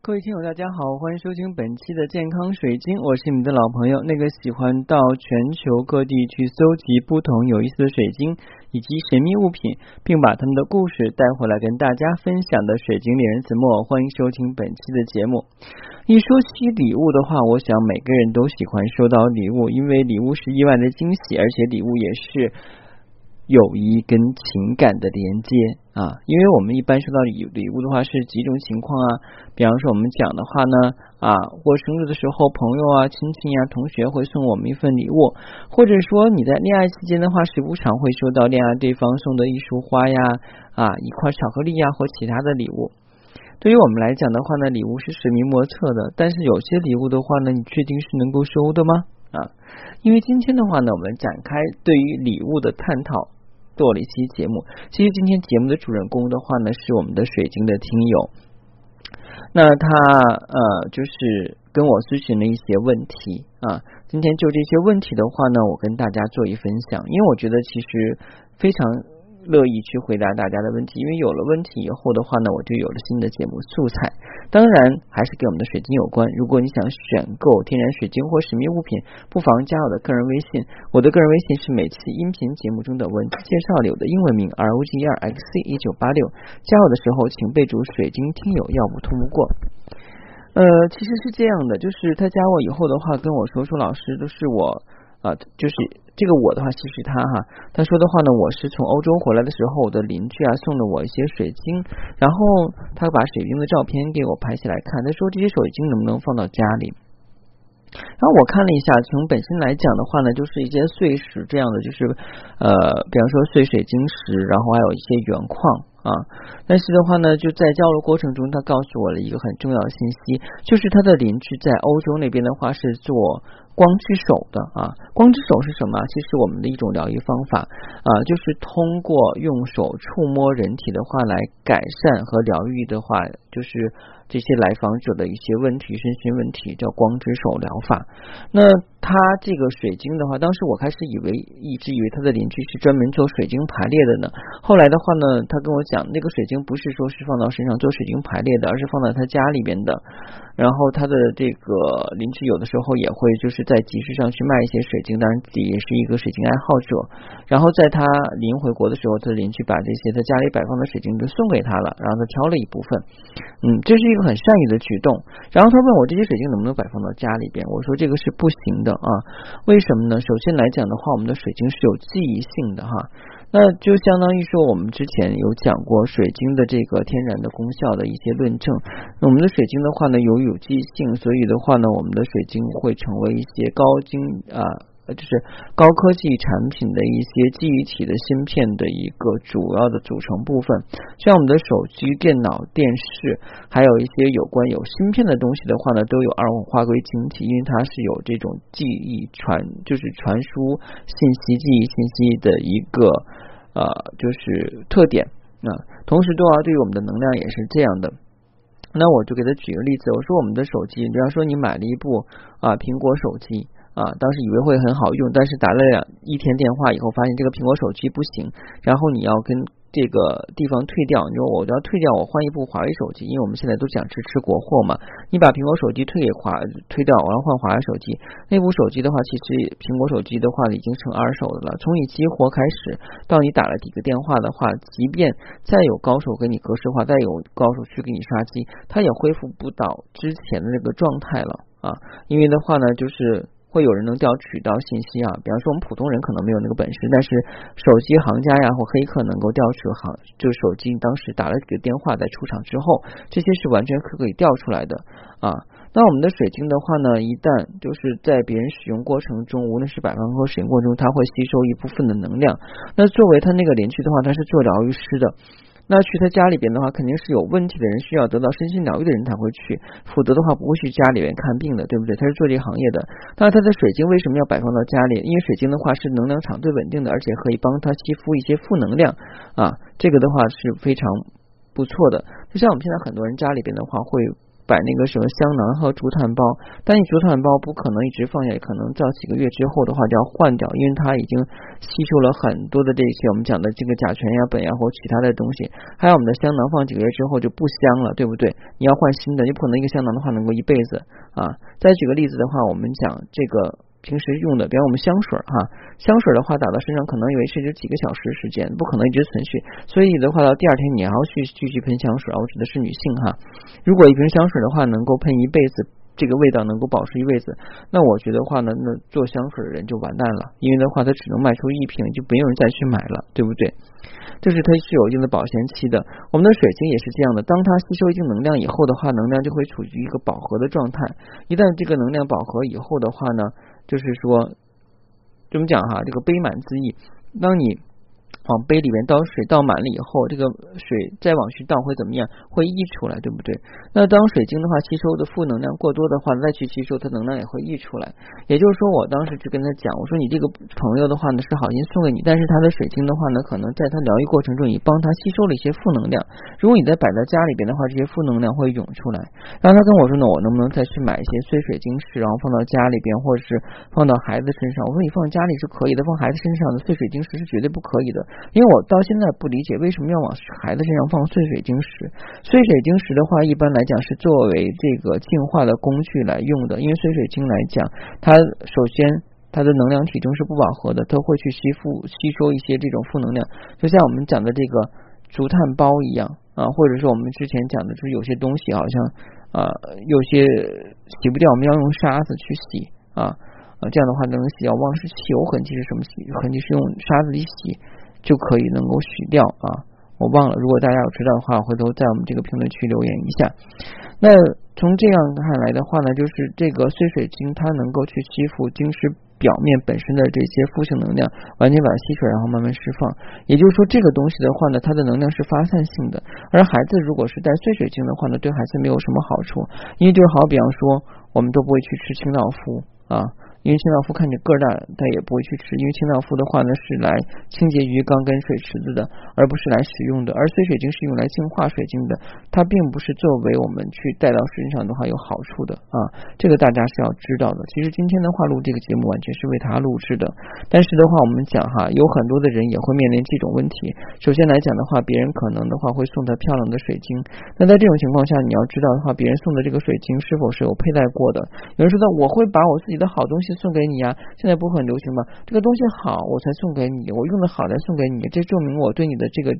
各位听友，大家好，欢迎收听本期的健康水晶，我是你们的老朋友，那个喜欢到全球各地去搜集不同有意思的水晶以及神秘物品，并把他们的故事带回来跟大家分享的水晶猎人子墨，欢迎收听本期的节目。一说起礼物的话，我想每个人都喜欢收到礼物，因为礼物是意外的惊喜，而且礼物也是。友谊跟情感的连接啊，因为我们一般收到礼礼物的话是几种情况啊，比方说我们讲的话呢啊，过生日的时候，朋友啊、亲戚呀、同学会送我们一份礼物，或者说你在恋爱期间的话，时不常会收到恋爱对方送的一束花呀啊，一块巧克力呀或其他的礼物。对于我们来讲的话呢，礼物是神秘莫测的，但是有些礼物的话呢，你确定是能够收的吗？啊，因为今天的话呢，我们展开对于礼物的探讨。做了一期节目，其实今天节目的主人公的话呢，是我们的水晶的听友。那他呃，就是跟我咨询了一些问题啊。今天就这些问题的话呢，我跟大家做一分享，因为我觉得其实非常。乐意去回答大家的问题，因为有了问题以后的话呢，我就有了新的节目素材。当然还是跟我们的水晶有关。如果你想选购天然水晶或神秘物品，不妨加我的个人微信。我的个人微信是每期音频节目中的文字介绍里的英文名 R O G E R X C 一九八六。加我的时候请备注“水晶听友”，要不通不过。呃，其实是这样的，就是他加我以后的话跟我说说，老师都是我。啊，就是这个我的话，其实他哈，他说的话呢，我是从欧洲回来的时候，我的邻居啊送了我一些水晶，然后他把水晶的照片给我拍下来看，他说这些水晶能不能放到家里？然后我看了一下，从本身来讲的话呢，就是一些碎石这样的，就是呃，比方说碎水晶石，然后还有一些原矿啊。但是的话呢，就在交流过程中，他告诉我了一个很重要的信息，就是他的邻居在欧洲那边的话是做。光之手的啊，光之手是什么？其实我们的一种疗愈方法啊，就是通过用手触摸人体的话来改善和疗愈的话，就是。这些来访者的一些问题、身心问题叫光之手疗法。那他这个水晶的话，当时我开始以为一直以为他的邻居是专门做水晶排列的呢。后来的话呢，他跟我讲，那个水晶不是说是放到身上做水晶排列的，而是放在他家里边的。然后他的这个邻居有的时候也会就是在集市上去卖一些水晶，当然自己也是一个水晶爱好者。然后在他临回国的时候，他的邻居把这些他家里摆放的水晶都送给他了，然后他挑了一部分。嗯，这是一个。很善意的举动，然后他问我这些水晶能不能摆放到家里边，我说这个是不行的啊，为什么呢？首先来讲的话，我们的水晶是有记忆性的哈，那就相当于说我们之前有讲过水晶的这个天然的功效的一些论证，我们的水晶的话呢有有机性，所以的话呢，我们的水晶会成为一些高精啊。就是高科技产品的一些记忆体的芯片的一个主要的组成部分，像我们的手机、电脑、电视，还有一些有关有芯片的东西的话呢，都有二氧化硅晶体，因为它是有这种记忆传，就是传输信息、记忆信息的一个呃，就是特点啊。同时，的话对于我们的能量也是这样的。那我就给他举个例子，我说我们的手机，比方说你买了一部啊苹果手机。啊，当时以为会很好用，但是打了两一天电话以后，发现这个苹果手机不行，然后你要跟这个地方退掉，你说我要退掉，我换一部华为手机，因为我们现在都讲支持国货嘛，你把苹果手机退给华退掉，我要换华为手机，那部手机的话，其实苹果手机的话已经成二手的了，从你激活开始到你打了几个电话的话，即便再有高手给你格式化，再有高手去给你刷机，它也恢复不到之前的那个状态了啊，因为的话呢，就是。会有人能调取到信息啊，比方说我们普通人可能没有那个本事，但是手机行家呀或黑客能够调取行，就手机当时打了几个电话在出厂之后，这些是完全可可以调出来的啊。那我们的水晶的话呢，一旦就是在别人使用过程中，无论是摆放或使用过程中，它会吸收一部分的能量。那作为他那个邻居的话，他是做疗愈师的。那去他家里边的话，肯定是有问题的人，需要得到身心疗愈的人才会去，否则的话不会去家里边看病的，对不对？他是做这个行业的。那他的水晶为什么要摆放到家里？因为水晶的话是能量场最稳定的，而且可以帮他吸附一些负能量啊，这个的话是非常不错的。就像我们现在很多人家里边的话会。摆那个什么香囊和竹炭包，但你竹炭包不可能一直放下去，可能到几个月之后的话就要换掉，因为它已经吸收了很多的这些我们讲的这个甲醛呀、苯呀或其他的东西。还有我们的香囊放几个月之后就不香了，对不对？你要换新的，你不可能一个香囊的话能够一辈子啊。再举个例子的话，我们讲这个。平时用的，比方我们香水哈，香水的话打到身上可能以为是就几个小时时间，不可能一直存续，所以的话到第二天你还要去继续喷香水啊。我指的是女性哈，如果一瓶香水的话能够喷一辈子，这个味道能够保持一辈子，那我觉得话呢，那做香水的人就完蛋了，因为的话它只能卖出一瓶，就没有人再去买了，对不对？就是它是有一定的保鲜期的。我们的水晶也是这样的，当它吸收一定能量以后的话，能量就会处于一个饱和的状态，一旦这个能量饱和以后的话呢。就是说，怎么讲哈？这个杯满之意，当你。往杯里面倒水，倒满了以后，这个水再往去倒会怎么样？会溢出来，对不对？那当水晶的话吸收的负能量过多的话，再去吸收它能量也会溢出来。也就是说，我当时就跟他讲，我说你这个朋友的话呢是好心送给你，但是他的水晶的话呢，可能在他疗愈过程中也帮他吸收了一些负能量。如果你再摆在家里边的话，这些负能量会涌出来。然后他跟我说呢，我能不能再去买一些碎水晶石，然后放到家里边，或者是放到孩子身上？我说你放家里是可以的，放孩子身上的碎水晶石是绝对不可以的。因为我到现在不理解为什么要往孩子身上放碎水晶石。碎水晶石的话，一般来讲是作为这个净化的工具来用的。因为碎水晶来讲，它首先它的能量体中是不饱和的，它会去吸附吸收一些这种负能量。就像我们讲的这个竹炭包一样啊，或者是我们之前讲的，就是有些东西好像啊有些洗不掉，我们要用沙子去洗啊啊，这样的话能洗掉忘是汽油痕迹是什么痕迹？是用沙子一洗。就可以能够洗掉啊，我忘了，如果大家有知道的话，回头在我们这个评论区留言一下。那从这样看来的话呢，就是这个碎水晶它能够去吸附晶石表面本身的这些负性能量，完全把它吸出来，然后慢慢释放。也就是说，这个东西的话呢，它的能量是发散性的。而孩子如果是带碎水晶的话呢，对孩子没有什么好处，因为就好比方说，我们都不会去吃清道夫啊。因为清道夫看着个大，他也不会去吃。因为清道夫的话呢，是来清洁鱼缸跟水池子的，而不是来使用的。而碎水晶是用来净化水晶的，它并不是作为我们去带到身上的话有好处的啊。这个大家是要知道的。其实今天的话录这个节目完全是为他录制的，但是的话我们讲哈，有很多的人也会面临这种问题。首先来讲的话，别人可能的话会送他漂亮的水晶，那在这种情况下，你要知道的话，别人送的这个水晶是否是有佩戴过的？有人说的，我会把我自己的好东西。送给你啊，现在不很流行吗？这个东西好，我才送给你，我用的好才送给你，这证明我对你的这个。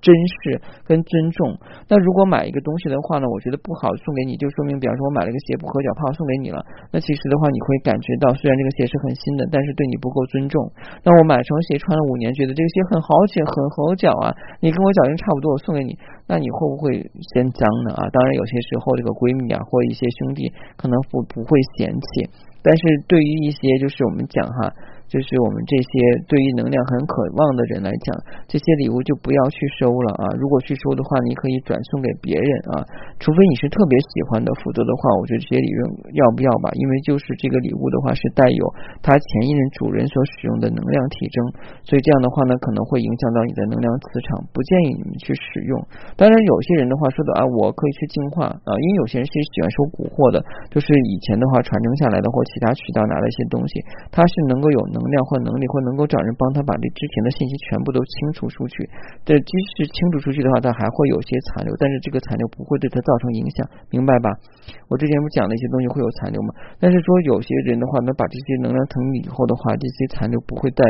珍视跟尊重。那如果买一个东西的话呢，我觉得不好送给你，就说明，比方说我买了个鞋不合脚，怕送给你了。那其实的话，你会感觉到，虽然这个鞋是很新的，但是对你不够尊重。那我买双鞋穿了五年，觉得这个鞋很好脚，很合脚啊，你跟我脚型差不多，我送给你，那你会不会嫌脏呢？啊，当然有些时候这个闺蜜啊，或一些兄弟可能不不会嫌弃，但是对于一些就是我们讲哈。就是我们这些对于能量很渴望的人来讲，这些礼物就不要去收了啊！如果去收的话，你可以转送给别人啊，除非你是特别喜欢的，否则的话，我觉得这些礼物要不要吧？因为就是这个礼物的话是带有他前一任主人所使用的能量体征，所以这样的话呢，可能会影响到你的能量磁场，不建议你们去使用。当然，有些人的话说的啊，我可以去净化啊，因为有些人是喜欢收古货的，就是以前的话传承下来的或其他渠道拿的一些东西，它是能够有。能量或能力，或能够找人帮他把这之前的信息全部都清除出去。这即使清除出去的话，他还会有些残留，但是这个残留不会对他造成影响，明白吧？我之前不讲了一些东西会有残留吗？但是说有些人的话，能把这些能量腾以后的话，这些残留不会再。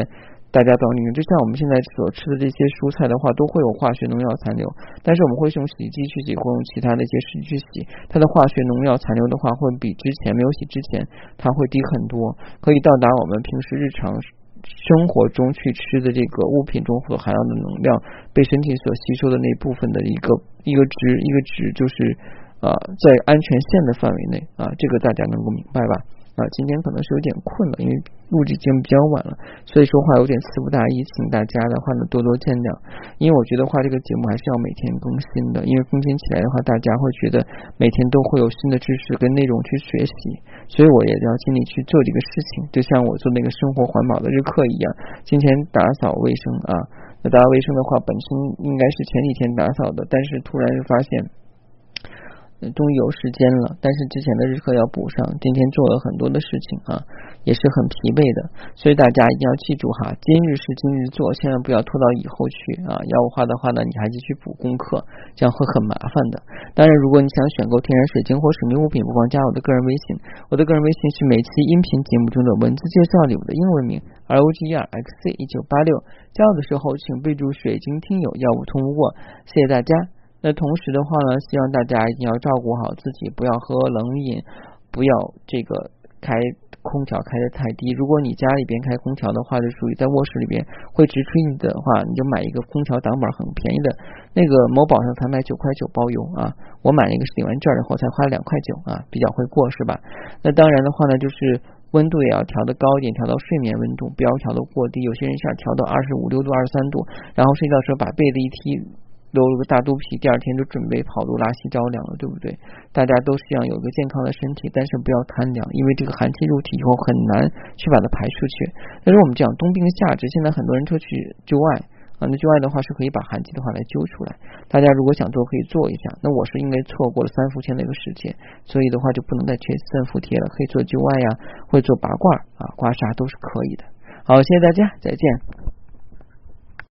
大家懂里面，就像我们现在所吃的这些蔬菜的话，都会有化学农药残留，但是我们会用洗衣机去洗，或用其他的一些湿去洗，它的化学农药残留的话，会比之前没有洗之前，它会低很多，可以到达我们平时日常生活中去吃的这个物品中所含有的能量被身体所吸收的那部分的一个一个值一个值，就是啊在安全线的范围内。啊，这个大家能够明白吧？啊，今天可能是有点困了，因为录制节目比较晚了，所以说话有点词不达意，请大家的话呢多多见谅。因为我觉得话这个节目还是要每天更新的，因为更新起来的话，大家会觉得每天都会有新的知识跟内容去学习，所以我也要尽力去做这个事情。就像我做那个生活环保的日课一样，今天打扫卫生啊，那打扫卫生的话，本身应该是前几天打扫的，但是突然发现。终于有时间了，但是之前的日课要补上。今天做了很多的事情啊，也是很疲惫的，所以大家一定要记住哈，今日事今日做，千万不要拖到以后去啊。要我画的话呢，你还继续补功课，这样会很麻烦的。当然，如果你想选购天然水晶或神秘物品，不妨加我的个人微信，我的个人微信是每期音频节目中的文字介绍里我的英文名 R O G E R X C 一九八六。加我的时候请备注水晶听友，要不通过。谢谢大家。那同时的话呢，希望大家一定要照顾好自己，不要喝冷饮，不要这个开空调开的太低。如果你家里边开空调的话，就属于在卧室里边会直吹你的话，你就买一个空调挡板，很便宜的，那个某宝上才卖九块九包邮啊。我买那个是领完券以后才花了两块九啊，比较会过是吧？那当然的话呢，就是温度也要调的高一点，调到睡眠温度，不要调的过低。有些人想调到二十五六度、二十三度，然后睡觉的时候把被子一踢。露了个大肚皮，第二天就准备跑路拉稀着凉了，对不对？大家都希望有个健康的身体，但是不要贪凉，因为这个寒气入体以后很难去把它排出去。但是我们讲冬病夏治，现在很多人都去灸艾啊，那灸艾的话是可以把寒气的话来灸出来。大家如果想做，可以做一下。那我是因为错过了三伏天的一个时间，所以的话就不能再贴三伏贴了，可以做灸艾呀，或者做拔罐啊、刮痧都是可以的。好，谢谢大家，再见。